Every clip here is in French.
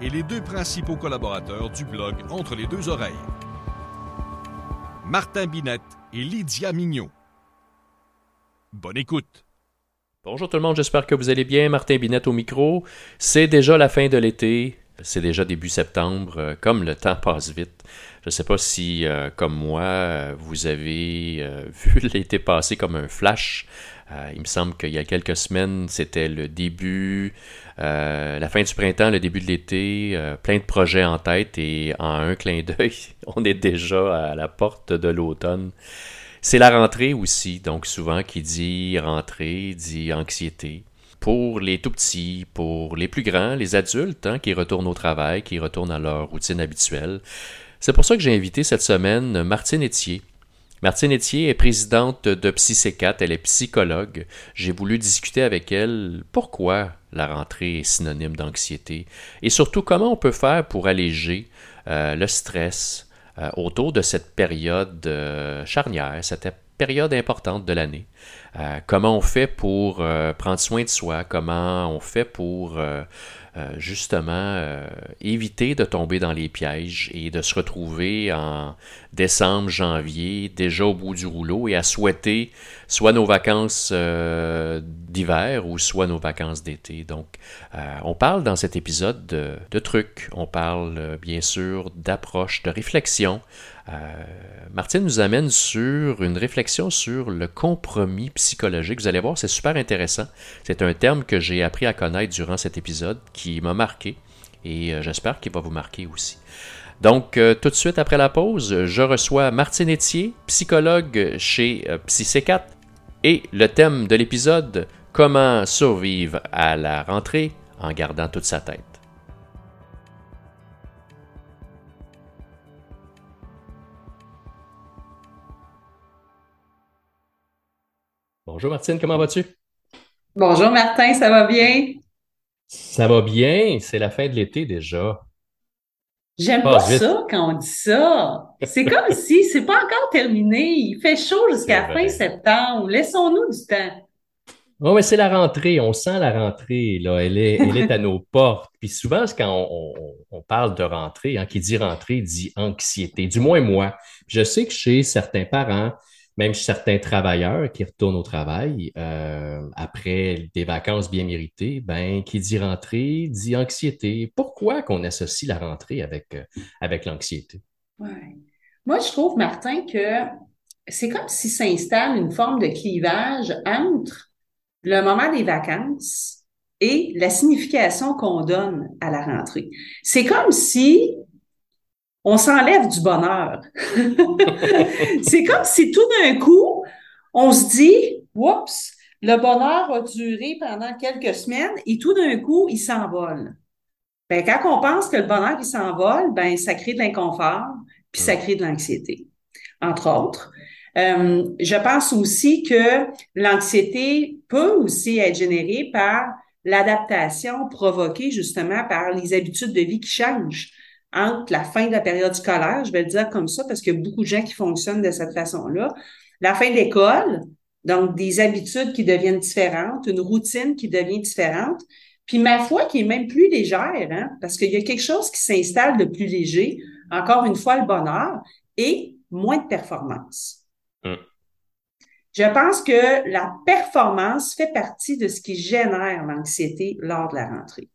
et les deux principaux collaborateurs du blog Entre les deux oreilles. Martin Binette et Lydia Mignot. Bonne écoute. Bonjour tout le monde, j'espère que vous allez bien. Martin Binette au micro. C'est déjà la fin de l'été. C'est déjà début septembre. Euh, comme le temps passe vite. Je ne sais pas si, euh, comme moi, vous avez euh, vu l'été passer comme un flash. Il me semble qu'il y a quelques semaines, c'était le début, la fin du printemps, le début de l'été, plein de projets en tête et en un clin d'œil, on est déjà à la porte de l'automne. C'est la rentrée aussi, donc souvent qui dit rentrée, dit anxiété. Pour les tout petits, pour les plus grands, les adultes hein, qui retournent au travail, qui retournent à leur routine habituelle. C'est pour ça que j'ai invité cette semaine Martine Etier. Martine Etier est présidente de PsyC4, elle est psychologue. J'ai voulu discuter avec elle pourquoi la rentrée est synonyme d'anxiété et surtout comment on peut faire pour alléger euh, le stress, euh, autour de cette période euh, charnière, cette période importante de l'année. Comment on fait pour prendre soin de soi, comment on fait pour justement éviter de tomber dans les pièges et de se retrouver en décembre, janvier, déjà au bout du rouleau et à souhaiter soit nos vacances euh, d'hiver ou soit nos vacances d'été. Donc, on parle dans cet épisode de, trucs, on parle bien sûr d'approche, de réflexion, euh, Martine nous amène sur une réflexion sur le compromis psychologique. Vous allez voir, c'est super intéressant. C'est un terme que j'ai appris à connaître durant cet épisode qui m'a marqué et euh, j'espère qu'il va vous marquer aussi. Donc, euh, tout de suite après la pause, je reçois Martine Etier, psychologue chez PsyC4, et le thème de l'épisode Comment survivre à la rentrée en gardant toute sa tête. Bonjour Martine, comment vas-tu? Bonjour Martin, ça va bien? Ça va bien, c'est la fin de l'été déjà. J'aime pas ça quand on dit ça. C'est comme si c'est pas encore terminé. Il fait chaud jusqu'à fin septembre. Laissons-nous du temps. Oui, mais c'est la rentrée. On sent la rentrée. Là. Elle, est, elle est à nos portes. Puis souvent, quand on, parle de rentrée, hein, qui dit rentrée dit anxiété. Du moins moi. Je sais que chez certains parents, même certains travailleurs qui retournent au travail euh, après des vacances bien méritées, ben, qui dit rentrée dit anxiété. Pourquoi qu'on associe la rentrée avec, euh, avec l'anxiété? Ouais. Moi, je trouve, Martin, que c'est comme si s'installe une forme de clivage entre le moment des vacances et la signification qu'on donne à la rentrée. C'est comme si on s'enlève du bonheur. c'est comme si tout d'un coup, on se dit, oups, le bonheur a duré pendant quelques semaines et tout d'un coup, il s'envole. Ben, quand on pense que le bonheur il s'envole, ben, ça crée de l'inconfort, puis ça crée de l'anxiété, entre autres. Euh, je pense aussi que l'anxiété peut aussi être générée par l'adaptation provoquée justement par les habitudes de vie qui changent entre la fin de la période scolaire, je vais le dire comme ça parce qu'il y a beaucoup de gens qui fonctionnent de cette façon-là, la fin de l'école, donc des habitudes qui deviennent différentes, une routine qui devient différente, puis ma foi qui est même plus légère, hein, parce qu'il y a quelque chose qui s'installe de plus léger, encore une fois le bonheur, et moins de performance. Mm. Je pense que la performance fait partie de ce qui génère l'anxiété lors de la rentrée.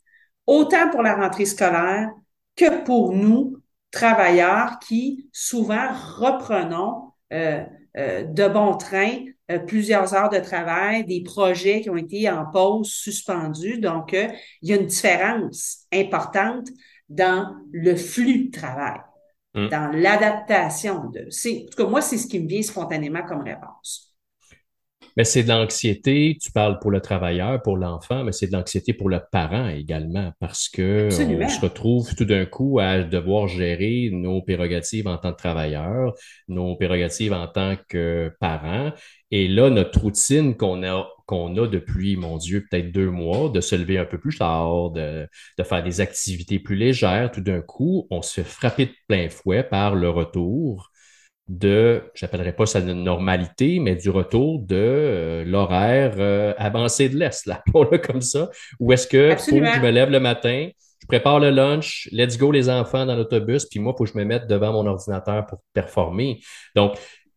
Autant pour la rentrée scolaire que pour nous, travailleurs qui souvent reprenons euh, euh, de bon train euh, plusieurs heures de travail, des projets qui ont été en pause, suspendus. Donc, il y a une différence importante dans le flux de travail, mm. dans l'adaptation de. En tout cas, moi, c'est ce qui me vient spontanément comme réponse. Mais c'est de l'anxiété, tu parles pour le travailleur, pour l'enfant, mais c'est de l'anxiété pour le parent également, parce que on se retrouve tout d'un coup à devoir gérer nos prérogatives en tant que travailleur, nos prérogatives en tant que parent. Et là, notre routine qu'on a, qu'on a depuis, mon Dieu, peut-être deux mois, de se lever un peu plus tard, de, de faire des activités plus légères, tout d'un coup, on se fait frapper de plein fouet par le retour de, j'appellerai pas ça de normalité, mais du retour de euh, l'horaire euh, avancé de l'Est, là, pour le comme ça, Ou est-ce que faut que je me lève le matin, je prépare le lunch, let's go les enfants dans l'autobus, puis moi, il faut que je me mette devant mon ordinateur pour performer. Donc,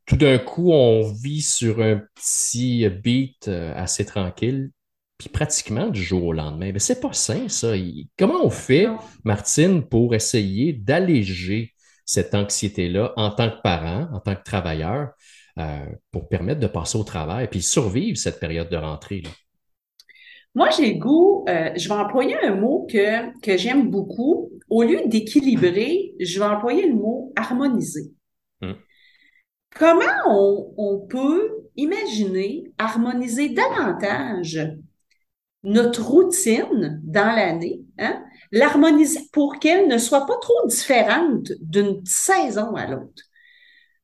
tout d'un coup, on vit sur un petit beat euh, assez tranquille, puis pratiquement du jour au lendemain. Mais c'est pas sain, ça. Comment on fait, Martine, pour essayer d'alléger cette anxiété-là en tant que parent, en tant que travailleur, euh, pour permettre de passer au travail et puis survivre cette période de rentrée. Là? Moi, j'ai le goût, euh, je vais employer un mot que, que j'aime beaucoup. Au lieu d'équilibrer, je vais employer le mot harmoniser. Hum. Comment on, on peut imaginer harmoniser davantage notre routine dans l'année, hein, l'harmoniser pour qu'elle ne soit pas trop différente d'une saison à l'autre.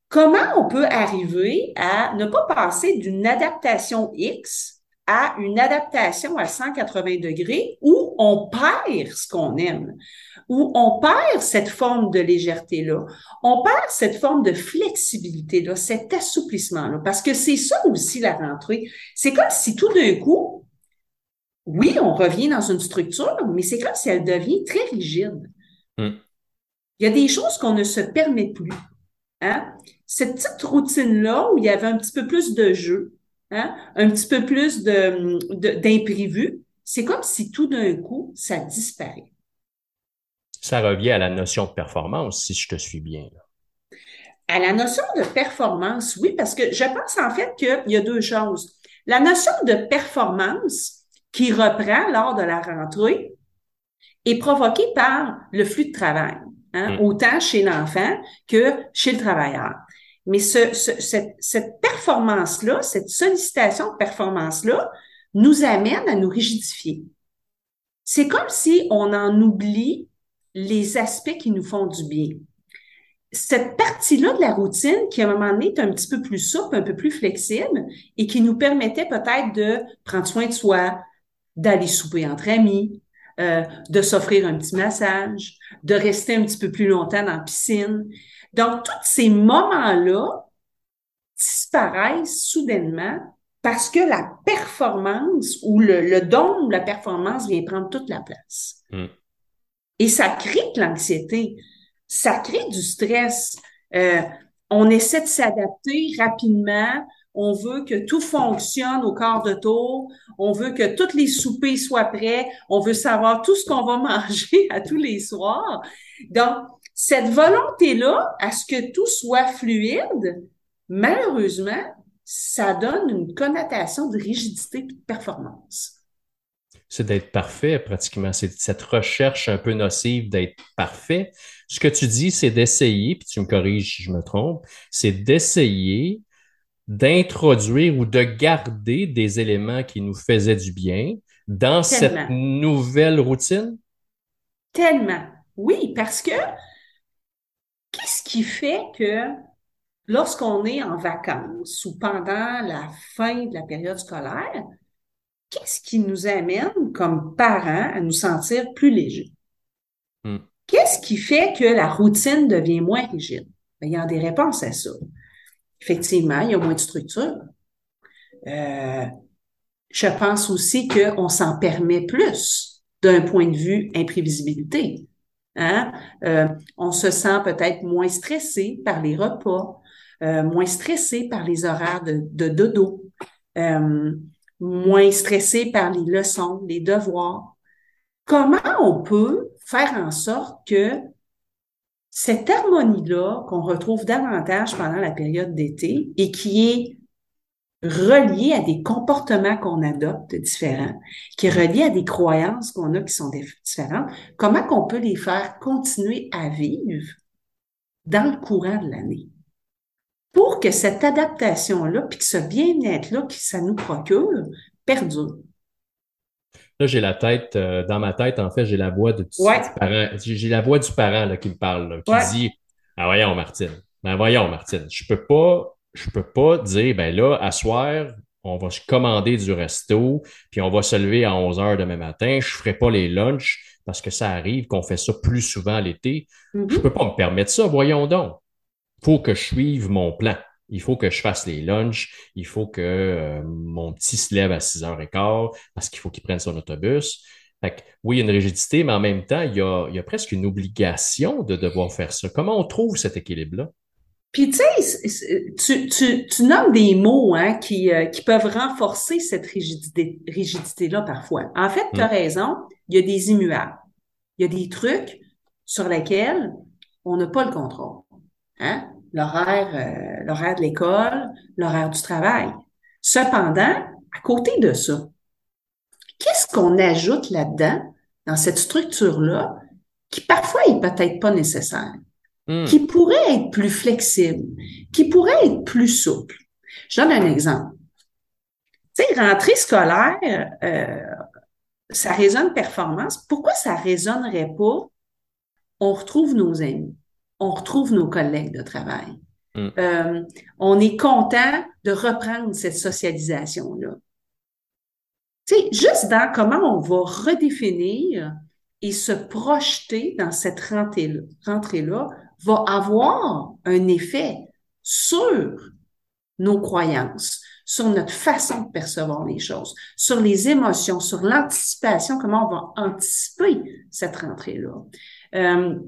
Comment on peut arriver à ne pas passer d'une adaptation X à une adaptation à 180 degrés où on perd ce qu'on aime, où on perd cette forme de légèreté-là, on perd cette forme de flexibilité-là, cet assouplissement-là, parce que c'est ça aussi la rentrée. C'est comme si tout d'un coup, oui, on revient dans une structure, mais c'est comme si elle devient très rigide. Hmm. Il y a des choses qu'on ne se permet plus. Hein? Cette petite routine-là où il y avait un petit peu plus de jeu, hein? un petit peu plus d'imprévu, de, c'est comme si tout d'un coup, ça disparaît. Ça revient à la notion de performance, si je te suis bien. À la notion de performance, oui, parce que je pense en fait qu'il y a deux choses. La notion de performance, qui reprend lors de la rentrée est provoqué par le flux de travail, hein, mm. autant chez l'enfant que chez le travailleur. Mais ce, cette, cette performance-là, cette sollicitation de performance-là, nous amène à nous rigidifier. C'est comme si on en oublie les aspects qui nous font du bien. Cette partie-là de la routine qui, à un moment donné, est un petit peu plus souple, un peu plus flexible et qui nous permettait peut-être de prendre soin de soi, d'aller souper entre amis, euh, de s'offrir un petit massage, de rester un petit peu plus longtemps dans la piscine. Donc, tous ces moments-là disparaissent soudainement parce que la performance ou le, le don de la performance vient prendre toute la place. Hmm. Et ça crée de l'anxiété, ça crée du stress. Euh, on essaie de s'adapter rapidement on veut que tout fonctionne au quart de tour. On veut que tous les soupers soient prêts. On veut savoir tout ce qu'on va manger à tous les soirs. Donc, cette volonté-là à ce que tout soit fluide, malheureusement, ça donne une connotation de rigidité et de performance. C'est d'être parfait, pratiquement. C'est cette recherche un peu nocive d'être parfait. Ce que tu dis, c'est d'essayer, puis tu me corriges si je me trompe, c'est d'essayer d'introduire ou de garder des éléments qui nous faisaient du bien dans cette nouvelle routine? Tellement. Oui, parce que qu'est-ce qui fait que lorsqu'on est en vacances ou pendant la fin de la période scolaire, qu'est-ce qui nous amène comme parents à nous sentir plus légers? Hmm. Qu'est-ce qui fait que la routine devient moins rigide? Ben, il y a des réponses à ça effectivement, il y a moins de structure. Euh, je pense aussi qu'on s'en permet plus d'un point de vue imprévisibilité. Hein? Euh, on se sent peut-être moins stressé par les repas, euh, moins stressé par les horaires de, de dodo, moins stressé par les leçons, les devoirs. Comment on peut faire en sorte que cette harmonie-là qu'on retrouve davantage pendant la période d'été et qui est reliée à des comportements qu'on adopte différents, qui est reliée à des croyances qu'on a qui sont différentes, comment qu'on peut les faire continuer à vivre dans le courant de l'année? pour que cette adaptation-là, puis que ce bien-être-là que ça nous procure, perdure. Là, j'ai la tête, euh, dans ma tête, en fait, j'ai la voix de, du, parent, j'ai la voix du parent là, qui me parle, qui dit Ah voyons, Martine, ben voyons, Martine, je peux pas, je peux pas dire ben là, à soir, on va commander du resto, puis on va se lever à 11 heures demain matin, je ferai pas les lunchs parce que ça arrive qu'on fait ça plus souvent l'été. Mm-hmm. Je peux pas me permettre ça, voyons donc. Faut que je suive mon plan. Il faut que je fasse les lunchs. Il faut que euh, mon petit se lève à 6h15 parce qu'il faut qu'il prenne son autobus. Fait oui, il y a une rigidité, mais en même temps, il y a, presque une obligation de devoir faire ça. Comment on trouve cet équilibre-là? Puis tu sais, tu, tu, nommes des mots hein, qui, euh, qui peuvent renforcer cette rigidité, rigidité-là parfois. En fait, tu as hmm. raison, il y a des immuables. Il y a des trucs sur lesquels on n'a pas le contrôle. Hein? L'horaire, euh, l'horaire de l'école, l'horaire du travail. Cependant, à côté de ça, qu'est-ce qu'on ajoute là-dedans, dans cette structure-là, qui parfois est peut-être pas nécessaire, hmm. qui pourrait être plus flexible, qui pourrait être plus souple? Je donne un exemple. Tu sais, rentrée scolaire, euh, ça résonne performance. Pourquoi ça résonnerait pas? On retrouve nos amis on retrouve nos collègues de travail. Mm. Euh, on est content de reprendre cette socialisation-là. Tu sais, juste dans comment on va redéfinir et se projeter dans cette rentrée-là va avoir un effet sur nos croyances, sur notre façon de percevoir les choses, sur les émotions, sur l'anticipation, comment on va anticiper cette rentrée-là. Euh,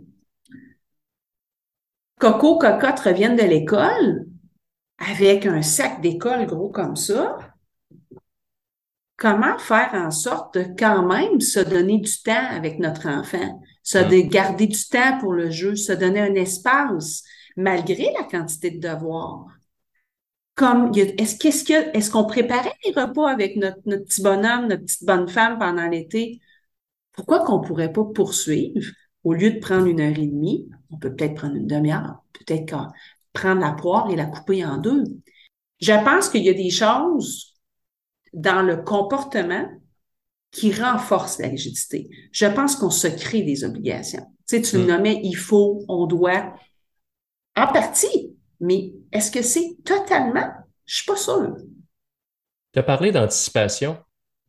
Coco, Cocotte reviennent de l'école avec un sac d'école gros comme ça. Comment faire en sorte de quand même se donner du temps avec notre enfant, se de garder du temps pour le jeu, se donner un espace malgré la quantité de devoirs? Comme, est-ce qu'est-ce que, est-ce qu'on préparait les repas avec notre, notre petit bonhomme, notre petite bonne femme pendant l'été? Pourquoi qu'on pourrait pas poursuivre? Au lieu de prendre une heure et demie, on peut peut-être prendre une demi-heure, peut-être prendre la poire et la couper en deux. Je pense qu'il y a des choses dans le comportement qui renforcent la rigidité. Je pense qu'on se crée des obligations. Tu sais, tu le mm. nommais, il faut, on doit, en partie, mais est-ce que c'est totalement? Je suis pas sûre. Tu as parlé d'anticipation.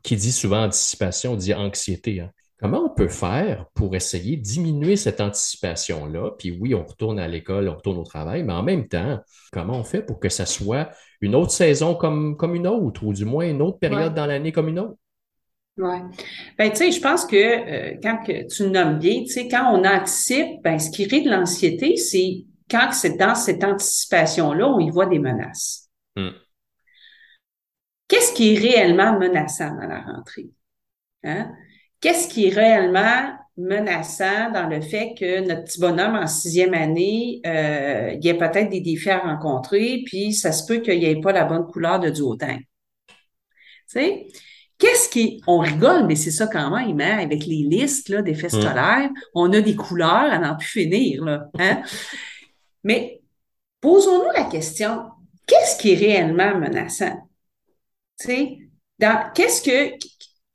Qui dit souvent anticipation dit anxiété. Hein? Comment on peut faire pour essayer de diminuer cette anticipation-là? Puis oui, on retourne à l'école, on retourne au travail, mais en même temps, comment on fait pour que ça soit une autre saison comme, comme une autre, ou du moins une autre période dans l'année comme une autre? Oui. Ben, tu sais, je pense que euh, quand que tu nommes bien, tu sais, quand on anticipe, ben, ce qui crée de l'anxiété, c'est quand c'est dans cette anticipation-là, on y voit des menaces. Hmm. Qu'est-ce qui est réellement menaçant dans la rentrée? Hein? Qu'est-ce qui est réellement menaçant dans le fait que notre petit bonhomme en sixième année, euh, il y a peut-être des défis à rencontrer, puis ça se peut qu'il n'y ait pas la bonne couleur de duotang. Tu sais? Qu'est-ce qui On rigole, mais c'est ça quand même, hein? avec les listes d'effets mmh. scolaires, on a des couleurs à n'en plus finir. Là, hein? mais posons-nous la question, qu'est-ce qui est réellement menaçant? Tu sais, qu'est-ce que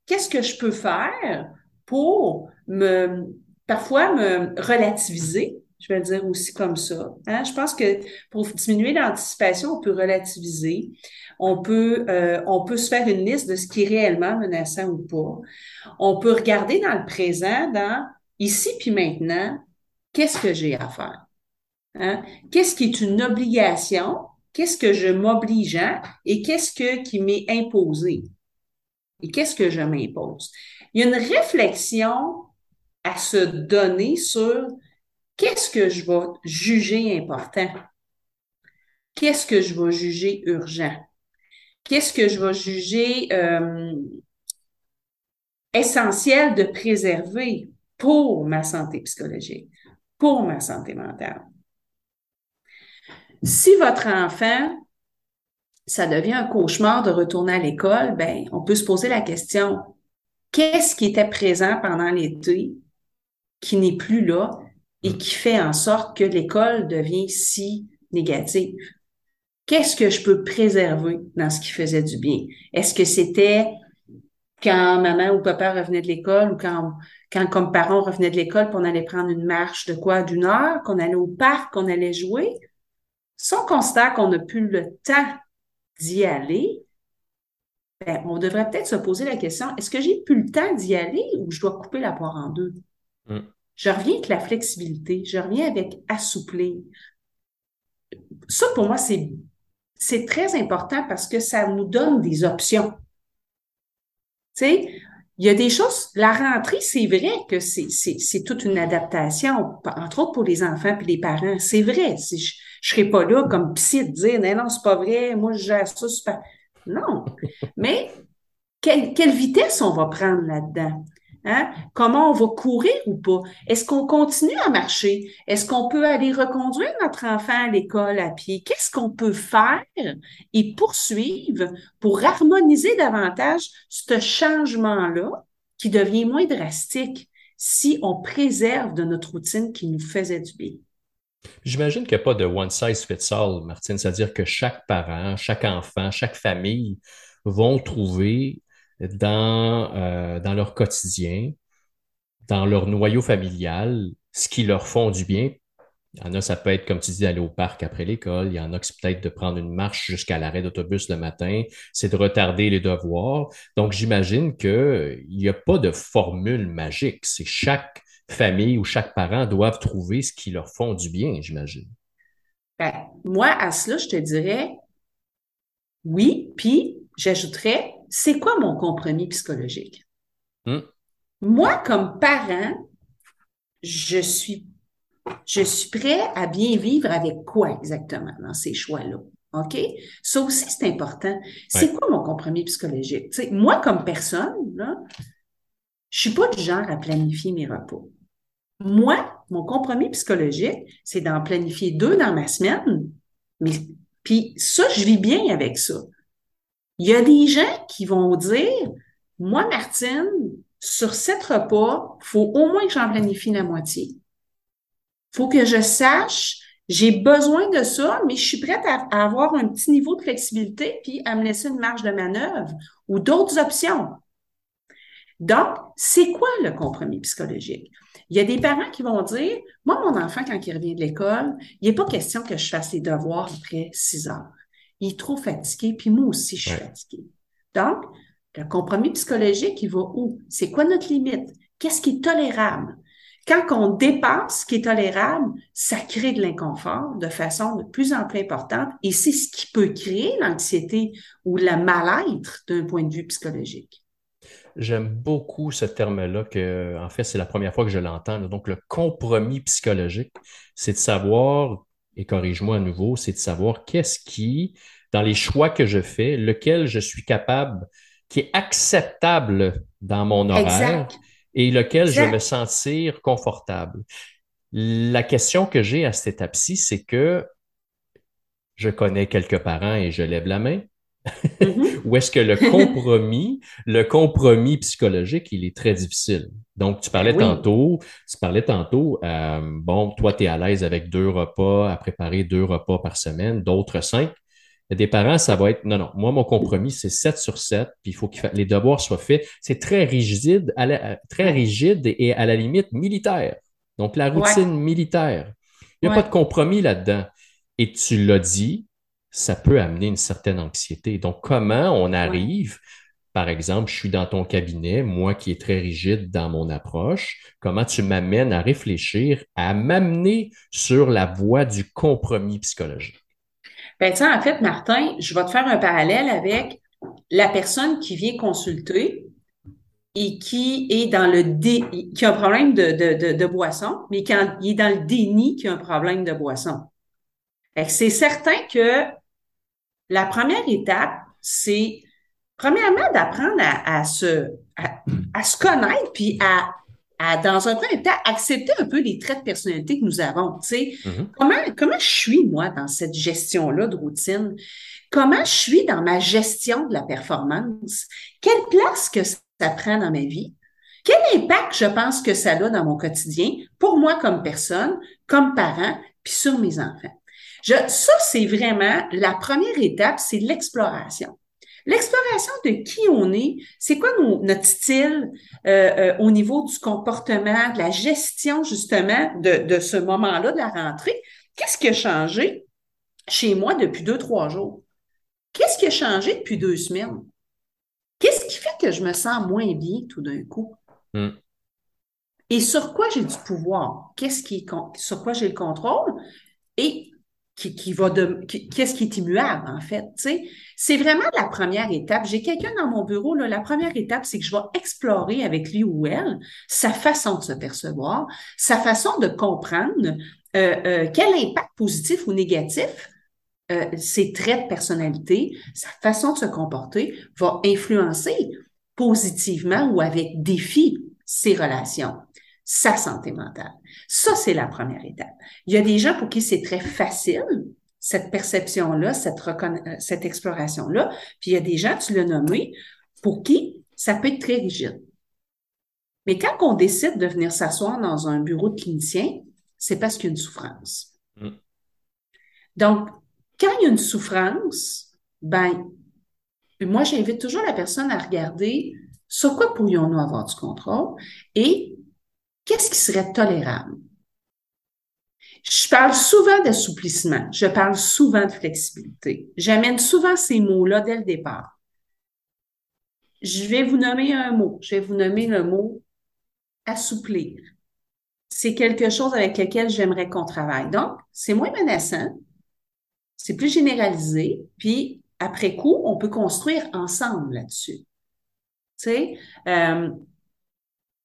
qu'est-ce que je peux faire pour me, parfois me relativiser, je vais le dire aussi comme ça. Hein? Je pense que pour diminuer l'anticipation, on peut relativiser, on peut, euh, on peut se faire une liste de ce qui est réellement menaçant ou pas. On peut regarder dans le présent, dans ici puis maintenant, qu'est-ce que j'ai à faire? Hein? Qu'est-ce qui est une obligation? Qu'est-ce que je m'oblige à? Et qu'est-ce que, qui m'est imposé? Et qu'est-ce que je m'impose? Il y a une réflexion à se donner sur qu'est-ce que je vais juger important? Qu'est-ce que je vais juger urgent? Qu'est-ce que je vais juger euh, essentiel de préserver pour ma santé psychologique, pour ma santé mentale? Si votre enfant ça devient un cauchemar de retourner à l'école, ben, on peut se poser la question, qu'est-ce qui était présent pendant l'été qui n'est plus là et qui fait en sorte que l'école devient si négative? qu'est-ce que je peux préserver dans ce qui faisait du bien? Est-ce que c'était quand maman ou papa revenait de l'école ou quand, quand comme parents on revenait de l'école puis on allait prendre une marche de quoi d'une heure, qu'on allait au parc, qu'on allait jouer? Si on qu'on n'a plus le temps d'y aller, ben, on devrait peut-être se poser la question, est-ce que j'ai plus le temps d'y aller ou je dois couper la poire en deux? Mm. Je reviens avec la flexibilité, je reviens avec assouplir. Ça, pour moi, c'est, c'est très important parce que ça nous donne des options. Tu sais, il y a des choses, la rentrée, c'est vrai que c'est, c'est, c'est toute une adaptation, entre autres pour les enfants et les parents. C'est vrai. Je serais pas là comme psy de dire, non, non, c'est pas vrai, moi, je gère ça super. Non. Mais quelle, quelle vitesse on va prendre là-dedans? Hein? Comment on va courir ou pas? Est-ce qu'on continue à marcher? Est-ce qu'on peut aller reconduire notre enfant à l'école à pied? Qu'est-ce qu'on peut faire et poursuivre pour harmoniser davantage ce changement-là qui devient moins drastique si on préserve de notre routine qui nous faisait du bien? J'imagine qu'il n'y a pas de one size fits all, Martine, c'est-à-dire que chaque parent, chaque enfant, chaque famille vont trouver dans, euh, dans leur quotidien, dans leur noyau familial, ce qui leur font du bien. Il y en a, ça peut être, comme tu dis, d'aller au parc après l'école. Il y en a qui peut-être de prendre une marche jusqu'à l'arrêt d'autobus le matin. C'est de retarder les devoirs. Donc, j'imagine qu'il n'y a pas de formule magique. C'est chaque famille ou chaque parent doivent trouver ce qui leur font du bien, j'imagine. Ben, moi, à cela, je te dirais oui, puis j'ajouterais, c'est quoi mon compromis psychologique? Hmm. Moi, comme parent, je suis, je suis prêt à bien vivre avec quoi exactement dans ces choix-là? OK? Ça aussi, c'est important. C'est quoi mon compromis psychologique? moi, comme personne, là, je suis pas du genre à planifier mes repos. Moi, mon compromis psychologique, c'est d'en planifier deux dans ma semaine. Mais, puis ça, je vis bien avec ça. Il y a des gens qui vont dire, moi, Martine, sur sept repas, faut au moins que j'en planifie la moitié. Faut que je sache, j'ai besoin de ça, mais je suis prête à, avoir un petit niveau de flexibilité puis à me laisser une marge de manœuvre ou d'autres options. Donc, c'est quoi le compromis psychologique? Il y a des parents qui vont dire, moi, mon enfant, quand il revient de l'école, il n'est pas question que je fasse les devoirs après six heures. Il est trop fatigué, puis moi aussi, je suis fatiguée. Donc, le compromis psychologique, il va où? C'est quoi notre limite? Qu'est-ce qui est tolérable? Quand on dépasse ce qui est tolérable, ça crée de l'inconfort de façon de plus en plus importante et c'est ce qui peut créer l'anxiété ou le mal-être d'un point de vue psychologique. J'aime beaucoup ce terme-là, que en fait, c'est la première fois que je l'entends. Donc, le compromis psychologique, c'est de savoir, et corrige-moi à nouveau, c'est de savoir qu'est-ce qui, dans les choix que je fais, lequel je suis capable, qui est acceptable dans mon horaire et lequel je vais me sentir confortable. La question que j'ai à cette étape-ci, c'est que je connais quelques parents et je lève la main. Mm-hmm. Ou est-ce que le compromis, le compromis psychologique, il est très difficile. Donc, tu parlais tantôt, tu parlais tantôt, euh, bon, toi, tu es à l'aise avec deux repas, à préparer deux repas par semaine, d'autres cinq. Des parents, ça va être, non, non, moi, mon compromis, c'est 7 sur 7, puis il faut que les devoirs soient faits. C'est très rigide, très rigide et à la limite militaire. Donc, la routine militaire. Il n'y a pas de compromis là-dedans. Et tu l'as dit, ça peut amener une certaine anxiété. Donc, comment on arrive, par exemple, je suis dans ton cabinet, moi qui est très rigide dans mon approche, comment tu m'amènes à réfléchir, à m'amener sur la voie du compromis psychologique? Ben, tu en fait, Martin, je vais te faire un parallèle avec la personne qui vient consulter et qui est dans le dé, qui a un problème de, de, de, boisson, mais il est dans le déni qui a un problème de boisson. C'est certain que la première étape, c'est premièrement d'apprendre à, se, à, se connaître, puis à, à, dans un premier temps, accepter un peu les traits de personnalité que nous avons. Tu sais, mm-hmm. comment, comment je suis, moi, dans cette gestion-là de routine? Comment je suis dans ma gestion de la performance? Quelle place que ça prend dans ma vie? Quel impact je pense que ça a dans mon quotidien, pour moi comme personne, comme parent, puis sur mes enfants? Je, ça, c'est vraiment la première étape, c'est l'exploration. L'exploration de qui on est, c'est quoi notre style euh, euh, au niveau du comportement, de la gestion justement de, de ce moment-là de la rentrée. Qu'est-ce qui a changé chez moi depuis deux, trois jours? Qu'est-ce qui a changé depuis deux semaines? Qu'est-ce qui fait que je me sens moins bien tout d'un coup? Hmm. Et sur quoi j'ai du pouvoir? Qu'est-ce qui sur quoi j'ai le contrôle? Et qu'est-ce qui est immuable, en fait. C'est vraiment la première étape. J'ai quelqu'un dans mon bureau, là, la première étape, c'est que je vais explorer avec lui ou elle sa façon de se percevoir, sa façon de comprendre euh, euh, quel impact positif ou négatif euh, ses traits de personnalité, sa façon de se comporter va influencer positivement ou avec défi ses relations, sa santé mentale. Ça, c'est la première étape. Il y a des gens pour qui c'est très facile, cette perception-là, cette, euh, cette exploration-là. Puis il y a des gens, tu l'as nommé, pour qui ça peut être très rigide. Mais quand on décide de venir s'asseoir dans un bureau de clinicien, c'est parce qu'il y a une souffrance. Mm. Donc, quand il y a une souffrance, ben, moi, j'invite toujours la personne à regarder sur quoi pourrions-nous avoir du contrôle et qu'est-ce qui serait tolérable? Je parle souvent d'assouplissement, je parle souvent de flexibilité. J'amène souvent ces mots-là dès le départ. Je vais vous nommer un mot. Je vais vous nommer le mot assouplir. C'est quelque chose avec lequel j'aimerais qu'on travaille. Donc, c'est moins menaçant, c'est plus généralisé, puis après coup, on peut construire ensemble là-dessus. Tu sais, euh,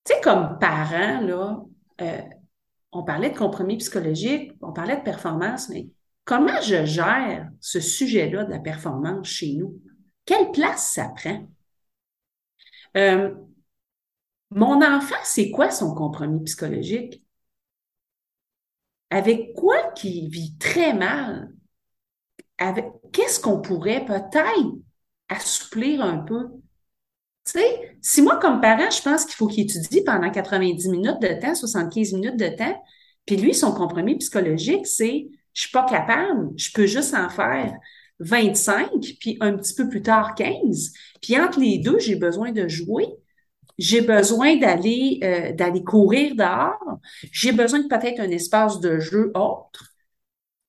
tu sais, comme parents, là, euh, on parlait de compromis psychologique, on parlait de performance, mais comment je gère ce sujet-là de la performance chez nous? Quelle place ça prend? Euh, mon enfant, c'est quoi son compromis psychologique? Avec quoi qu'il vit très mal? Avec qu'est-ce qu'on pourrait peut-être assouplir un peu? Tu sais, si moi, comme parent, je pense qu'il faut qu'il étudie pendant 90 minutes de temps, 75 minutes de temps, puis lui, son compromis psychologique, c'est je suis pas capable, je peux juste en faire 25, puis un petit peu plus tard 15. Puis entre les deux, j'ai besoin de jouer. J'ai besoin d'aller euh, d'aller courir dehors. J'ai besoin de peut-être un espace de jeu autre.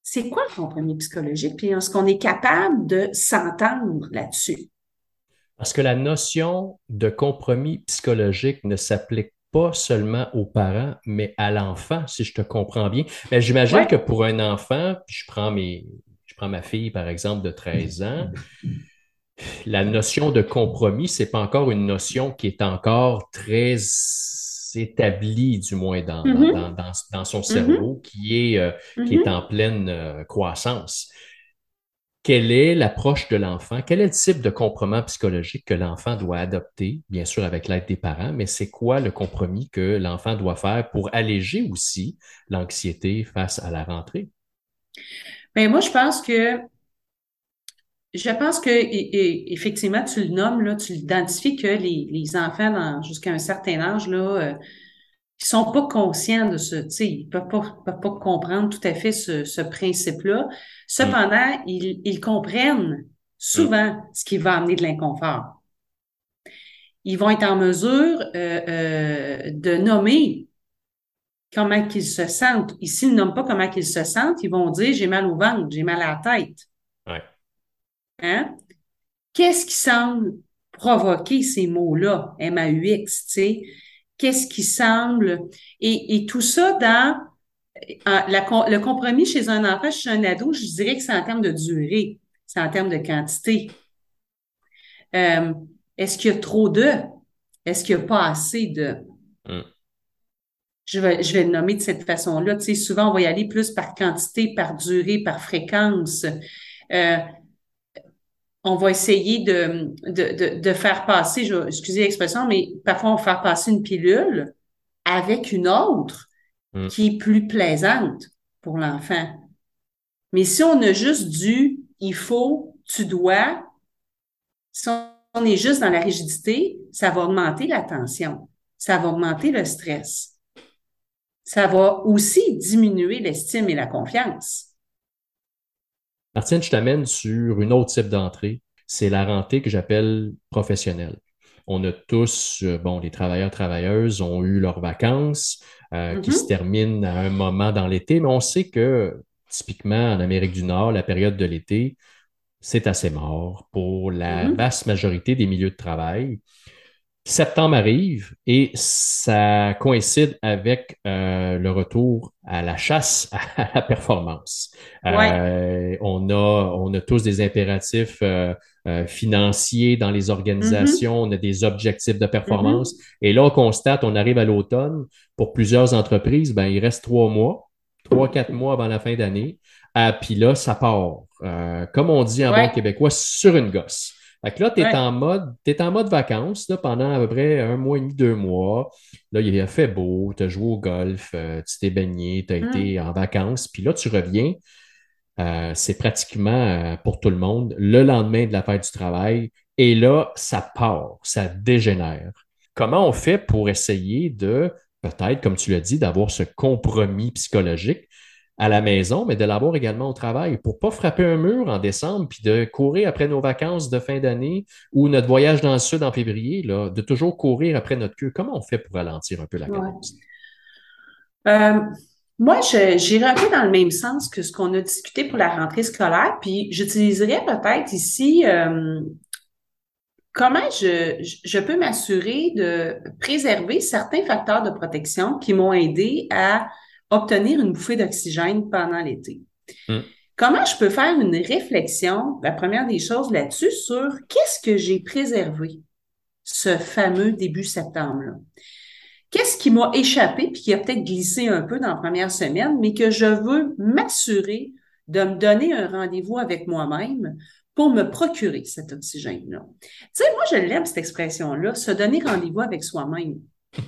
C'est quoi le compromis psychologique? Puis est-ce qu'on est capable de s'entendre là-dessus? Parce que la notion de compromis psychologique ne s'applique pas seulement aux parents, mais à l'enfant, si je te comprends bien. Mais j'imagine que pour un enfant, puis je prends mes, je prends ma fille, par exemple, de 13 ans, la notion de compromis, c'est pas encore une notion qui est encore très établie, du moins dans, mm-hmm. dans, dans, son cerveau, mm-hmm. qui, est, euh, qui est mm-hmm. en pleine euh, croissance quelle est l'approche de l'enfant, quel est le type de compromis psychologique que l'enfant doit adopter, bien sûr avec l'aide des parents, mais c'est quoi le compromis que l'enfant doit faire pour alléger aussi l'anxiété face à la rentrée? Bien, moi, je pense que je pense que effectivement, tu le nommes, tu l'identifies que les, enfants jusqu'à un certain âge, euh, ils sont pas conscients de ce, tu sais, ils peuvent pas, peuvent pas comprendre tout à fait ce, ce principe-là. Cependant, ils, ils, comprennent souvent ce qui va amener de l'inconfort. Ils vont être en mesure euh, euh, de nommer comment qu'ils se sentent. S'ils ne nomment pas comment qu'ils se sentent, ils vont dire j'ai mal au ventre, j'ai mal à la tête. Ouais. Hein? Qu'est-ce qui semble provoquer ces mots-là, M-A-U-X, tu sais? Qu'est-ce qui semble, et, tout ça dans le compromis chez un enfant, chez un ado, je dirais que c'est en termes de durée, c'est en termes de quantité. Euh, est-ce qu'il y a trop de? Est-ce qu'il n'y a pas assez de? Mm. Je vais, je vais le nommer de cette façon-là. Tu sais, souvent, on va y aller plus par quantité, par durée, par fréquence. Euh, on va essayer de, de, de, faire passer, je, excusez l'expression, mais parfois on va faire passer une pilule avec une autre mm. qui est plus plaisante pour l'enfant. Mais si on a juste du il faut, tu dois, si on est juste dans la rigidité, ça va augmenter la tension, ça va augmenter le stress. Ça va aussi diminuer l'estime et la confiance. Martine, je t'amène sur une autre type d'entrée. C'est la rentrée que j'appelle professionnelle. On a tous, euh, bon, les travailleurs, travailleuses ont eu leurs vacances euh, qui Mhm. se terminent à un moment dans l'été, mais on sait que typiquement en Amérique du Nord, la période de l'été, c'est assez mort pour la Mhm. vaste majorité des milieux de travail. Septembre arrive et ça coïncide avec euh, le retour à la chasse à la performance. Ouais. Euh, on a, on a tous des impératifs euh, financiers dans les organisations, on a des objectifs de performance. Et là, on constate, on arrive à l'automne, pour plusieurs entreprises, ben, il reste trois mois, trois, quatre mois avant la fin d'année. Ah, puis là, ça part, euh, comme on dit en bon Ouais. québécois, sur une gosse. Fait que là, tu es Ouais. en mode, t'es en mode vacances là, pendant à peu près un mois et demi, deux mois. Là, il a fait beau, tu as joué au golf, euh, tu t'es baigné, tu as été en vacances. Puis là, tu reviens, euh, c'est pratiquement euh, pour tout le monde le lendemain de la fête du travail. Et là, ça part, ça dégénère. Comment on fait pour essayer de, peut-être, comme tu l'as dit, d'avoir ce compromis psychologique? À la maison, mais de l'avoir également au travail pour pas frapper un mur en décembre puis de courir après nos vacances de fin d'année ou notre voyage dans le sud en février, là, de toujours courir après notre queue. Comment on fait pour ralentir un peu la Ouais. cadence? Euh, moi, je, j'irais un peu dans le même sens que ce qu'on a discuté pour la rentrée scolaire, puis j'utiliserais peut-être ici euh, comment je, je- je peux m'assurer de préserver certains facteurs de protection qui m'ont aidé à obtenir une bouffée d'oxygène pendant l'été. Hmm. Comment je peux faire une réflexion, la première des choses là-dessus, sur qu'est-ce que j'ai préservé ce fameux début septembre-là? Qu'est-ce qui m'a échappé puis qui a peut-être glissé un peu dans la première semaine, mais que je veux m'assurer de me donner un rendez-vous avec moi-même pour me procurer cet oxygène-là? Tu sais, moi, je l'aime, cette expression-là, se donner rendez-vous avec soi-même.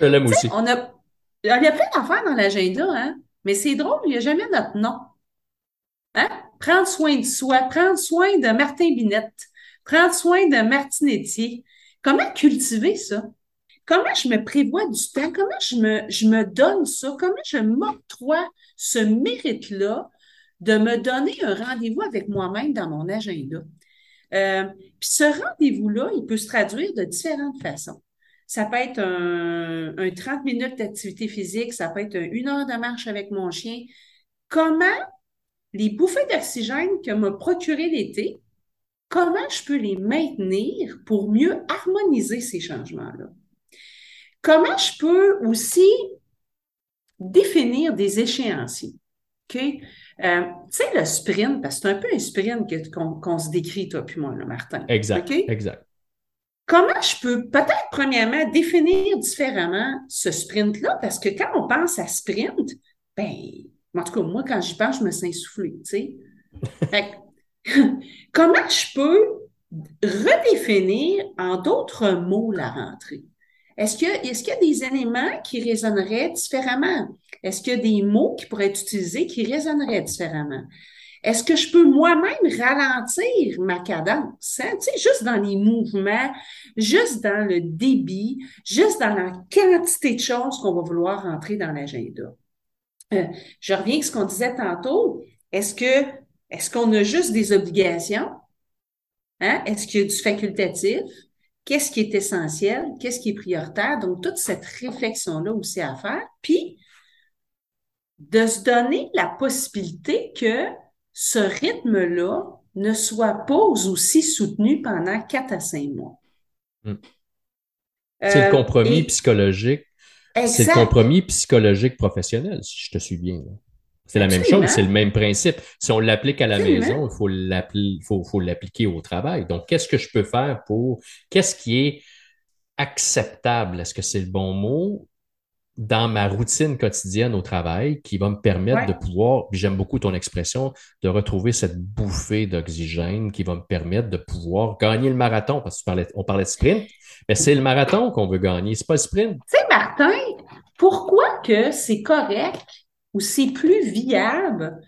Je l'aime aussi. on a, il y a plein d'affaires dans l'agenda, hein, mais c'est drôle, il n'y a jamais notre nom. Hein? Prendre soin de soi, prendre soin de Martin Binette, prendre soin de Martinetti. Comment cultiver ça? Comment je me prévois du temps? Comment je me, je me donne ça? Comment je m'octroie ce mérite-là de me donner un rendez-vous avec moi-même dans mon agenda? Euh, puis ce rendez-vous-là, il peut se traduire de différentes façons. Ça peut être un, un 30 minutes d'activité physique, ça peut être une heure de marche avec mon chien. Comment les bouffées d'oxygène que m'a procuré l'été, comment je peux les maintenir pour mieux harmoniser ces changements-là? Comment je peux aussi définir des échéanciers? OK? Euh, tu sais, le sprint, parce que c'est un peu un sprint qu'on se décrit, toi puis moi, là, Martin. Exact, exact. Comment je peux peut-être, premièrement, définir différemment ce sprint-là? Parce que quand on pense à sprint, ben, en tout cas, moi, quand j'y pense, je me sens essoufflée, tu sais. Comment je peux redéfinir en d'autres mots la rentrée? Est-ce qu'il y a des éléments qui résonneraient différemment? Est-ce qu'il y a des mots qui pourraient être utilisés qui résonneraient différemment? Est-ce que je peux moi-même ralentir ma cadence? hein? Tu sais, juste dans les mouvements, juste dans le débit, juste dans la quantité de choses qu'on va vouloir rentrer dans l'agenda. Euh, je reviens à ce qu'on disait tantôt. Est-ce que, est-ce qu'on a juste des obligations? Hein? Est-ce qu'il y a du facultatif? Qu'est-ce qui est essentiel? Qu'est-ce qui est prioritaire? Donc, toute cette réflexion-là aussi à faire. Puis, de se donner la possibilité que ce rythme-là ne soit pas aussi soutenu pendant quatre à cinq mois. Mm. C'est le Euh, compromis et- psychologique. C'est le compromis psychologique professionnel, si je te suis bien. C'est la même chose, c'est le même principe. Si on l'applique à la Absolument. maison, il faut l'appli- faut, faut l'appliquer au travail. Donc, qu'est-ce que je peux faire pour... Qu'est-ce qui est acceptable? Est-ce que c'est le bon mot? Dans ma routine quotidienne au travail qui va me permettre Ouais. de pouvoir, puis j'aime beaucoup ton expression, de retrouver cette bouffée d'oxygène qui va me permettre de pouvoir gagner le marathon. Parce que tu parlais, on parlait de sprint, mais c'est le marathon qu'on veut gagner, c'est pas le sprint. Tu sais, Martin, pourquoi que c'est correct ou c'est plus viable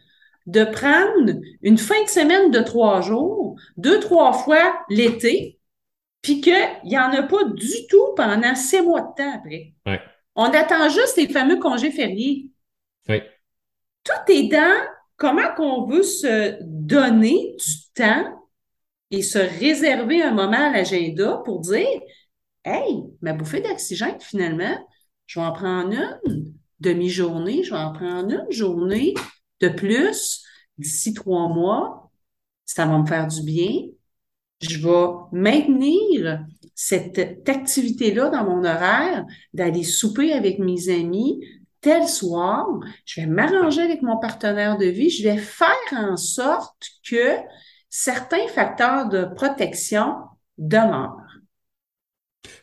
de prendre une fin de semaine de trois jours, deux, trois fois l'été, puis qu'il n'y en a pas du tout pendant six mois de temps après? Ouais. On attend juste les fameux congés fériés. Oui. Tout est dans comment qu'on veut se donner du temps et se réserver un moment à l'agenda pour dire Hey, ma bouffée d'oxygène, finalement, je vais en prendre une demi-journée, je vais en prendre une journée de plus d'ici trois mois. Ça va me faire du bien. Je vais maintenir cette activité-là dans mon horaire, d'aller souper avec mes amis tel soir. Je vais m'arranger avec mon partenaire de vie. Je vais faire en sorte que certains facteurs de protection demeurent.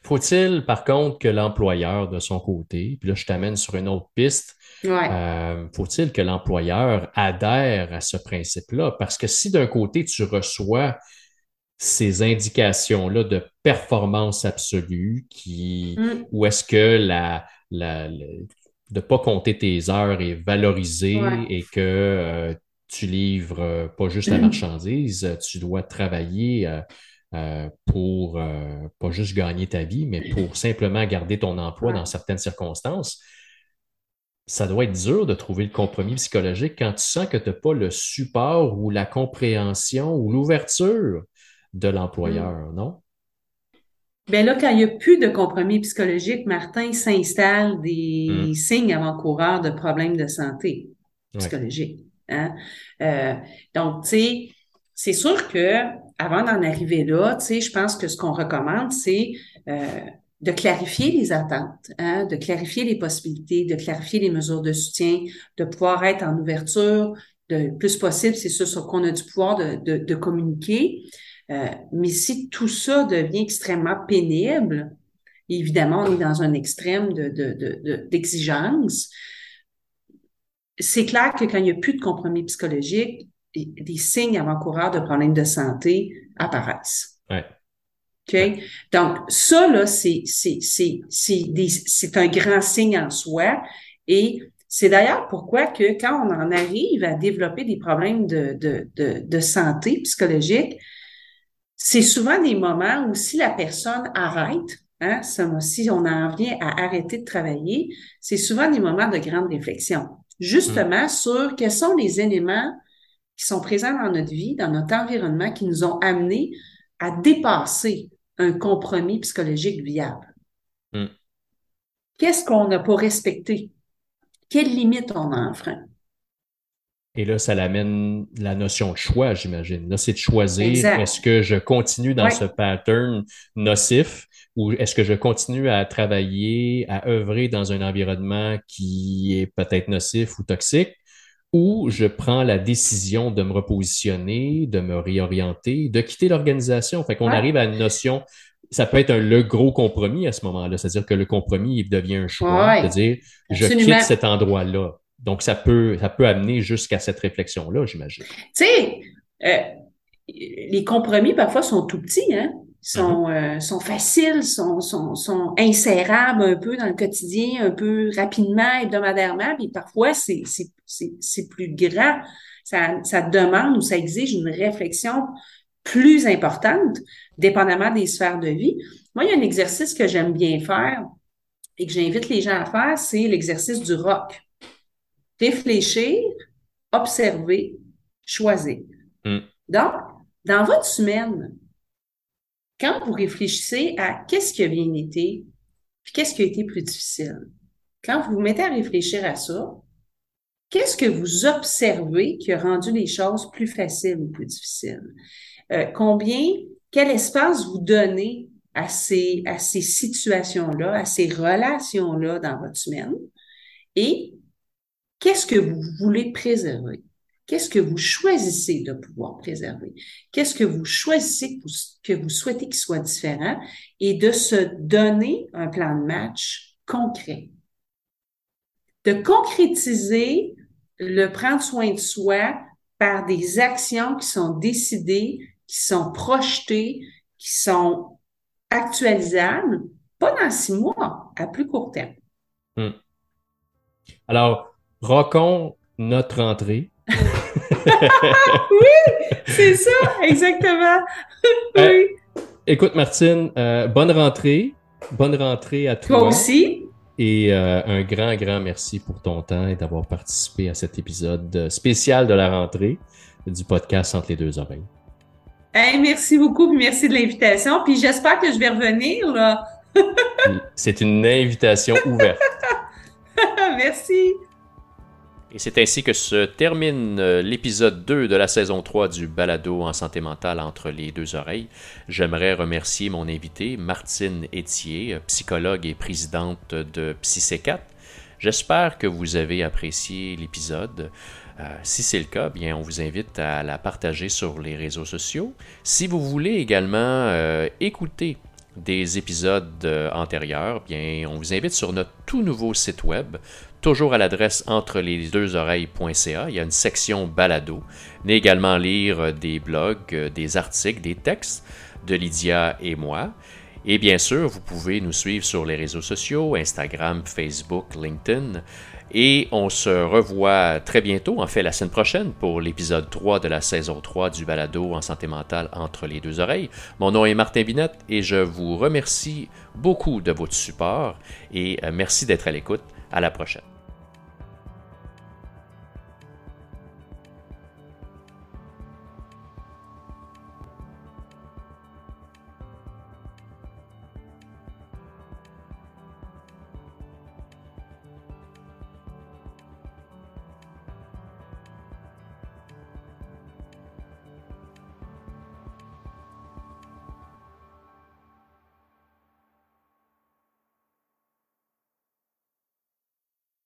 Faut-il, par contre, que l'employeur, de son côté, puis là, je t'amène sur une autre piste, euh, faut-il que l'employeur adhère à ce principe-là? Parce que si d'un côté, tu reçois ces indications-là de performance absolue, qui, mm. ou est-ce que la, la, de ne pas compter tes heures est valorisé et que euh, tu livres euh, pas juste la marchandise, tu dois travailler euh, pour pas juste gagner ta vie, mais pour simplement garder ton emploi dans certaines circonstances. Ça doit être dur de trouver le compromis psychologique quand tu sens que tu n'as pas le support ou la compréhension ou l'ouverture de l'employeur, mm. non? Bien là, quand il n'y a plus de compromis psychologique, Martin, s'installe des mm. signes avant-coureurs de problèmes de santé psychologique. Hein? Euh, donc, tu sais, c'est sûr que avant d'en arriver là, tu sais, je pense que ce qu'on recommande, c'est euh, de clarifier les attentes, hein, de clarifier les possibilités, de clarifier les mesures de soutien, de pouvoir être en ouverture le plus possible, c'est sûr sur qu'on a du pouvoir de, de, de communiquer. Euh, mais si tout ça devient extrêmement pénible, évidemment, on est dans un extrême d'exigence. De, c'est clair que quand il n'y a plus de compromis psychologique, des signes avant-coureurs de problèmes de santé apparaissent. Ouais. OK? Donc, ça, là, c'est, c'est, c'est, c'est un grand signe en soi. Et c'est d'ailleurs pourquoi que quand on en arrive à développer des problèmes de, de, de, de santé psychologique, c'est souvent des moments où si la personne arrête, hein, si on en vient à arrêter de travailler, c'est souvent des moments de grande réflexion, justement mm. sur quels sont les éléments qui sont présents dans notre vie, dans notre environnement, qui nous ont amenés à dépasser un compromis psychologique viable. Mm. Qu'est-ce qu'on n'a pas respecté? Quelles limites on a enfreint? Et là, ça l'amène la notion de choix, j'imagine. Là, c'est de choisir est-ce que je continue dans ce pattern nocif ou est-ce que je continue à travailler, à œuvrer dans un environnement qui est peut-être nocif ou toxique ou je prends la décision de me repositionner, de me réorienter, de quitter l'organisation? Fait qu'on arrive à une notion, ça peut être un, le gros compromis à ce moment-là, c'est-à-dire que le compromis il devient un choix, c'est-à-dire je quitte cet endroit-là. Donc, ça peut, ça peut amener jusqu'à cette réflexion-là, j'imagine. Tu sais, euh, les compromis, parfois, sont tout petits, hein? sont, mm-hmm. euh, sont faciles, sont, sont, sont insérables un peu dans le quotidien, un peu rapidement, hebdomadairement, puis parfois, c'est, c'est, c'est, c'est plus grand. Ça, ça demande ou ça exige une réflexion plus importante, dépendamment des sphères de vie. Moi, il y a un exercice que j'aime bien faire et que j'invite les gens à faire, c'est l'exercice du rock réfléchir, observer, choisir. Hmm. Donc, dans votre semaine, quand vous réfléchissez à qu'est-ce qui a bien été, puis qu'est-ce qui a été plus difficile, quand vous vous mettez à réfléchir à ça, qu'est-ce que vous observez qui a rendu les choses plus faciles ou plus difficiles? Euh, combien, quel espace vous donnez à ces, à ces situations-là, à ces relations-là dans votre semaine? Et Qu'est-ce que vous voulez préserver? Qu'est-ce que vous choisissez de pouvoir préserver? Qu'est-ce que vous choisissez que vous, souhaitez qu'il soit différent? Et de se donner un plan de match concret. De concrétiser le prendre soin de soi par des actions qui sont décidées, qui sont projetées, qui sont actualisables, pas dans six mois, à plus court terme. Hmm. Alors, rockons notre entrée. oui, c'est ça, exactement. Euh, oui. écoute, Martine, euh, bonne rentrée. Bonne rentrée à toi. Toi aussi. Et un grand, grand merci pour ton temps et d'avoir participé à cet épisode spécial de la rentrée du podcast Entre les deux oreilles. Hey, merci beaucoup, puis merci de l'invitation. Puis j'espère que je vais revenir. là. C'est une invitation ouverte. merci. Et c'est ainsi que se termine euh, l'épisode 2 de la saison 3 du Balado en santé mentale entre les deux oreilles. J'aimerais remercier mon invité, Martine Etier, psychologue et présidente de PsyC4. J'espère que vous avez apprécié l'épisode. Euh, si c'est le cas, bien, on vous invite à la partager sur les réseaux sociaux. Si vous voulez également euh, écouter des épisodes antérieurs, bien, on vous invite sur notre tout nouveau site web toujours à l'adresse entre les deux oreilles.ca. Il y a une section balado. Mais également lire des blogs, des articles, des textes de Lydia et moi. Et bien sûr, vous pouvez nous suivre sur les réseaux sociaux, Instagram, Facebook, LinkedIn. Et on se revoit très bientôt, en fait la semaine prochaine, pour l'épisode 3 de la saison 3 du balado en santé mentale entre les deux oreilles. Mon nom est Martin Binette et je vous remercie beaucoup de votre support et euh, merci d'être à l'écoute. À la prochaine.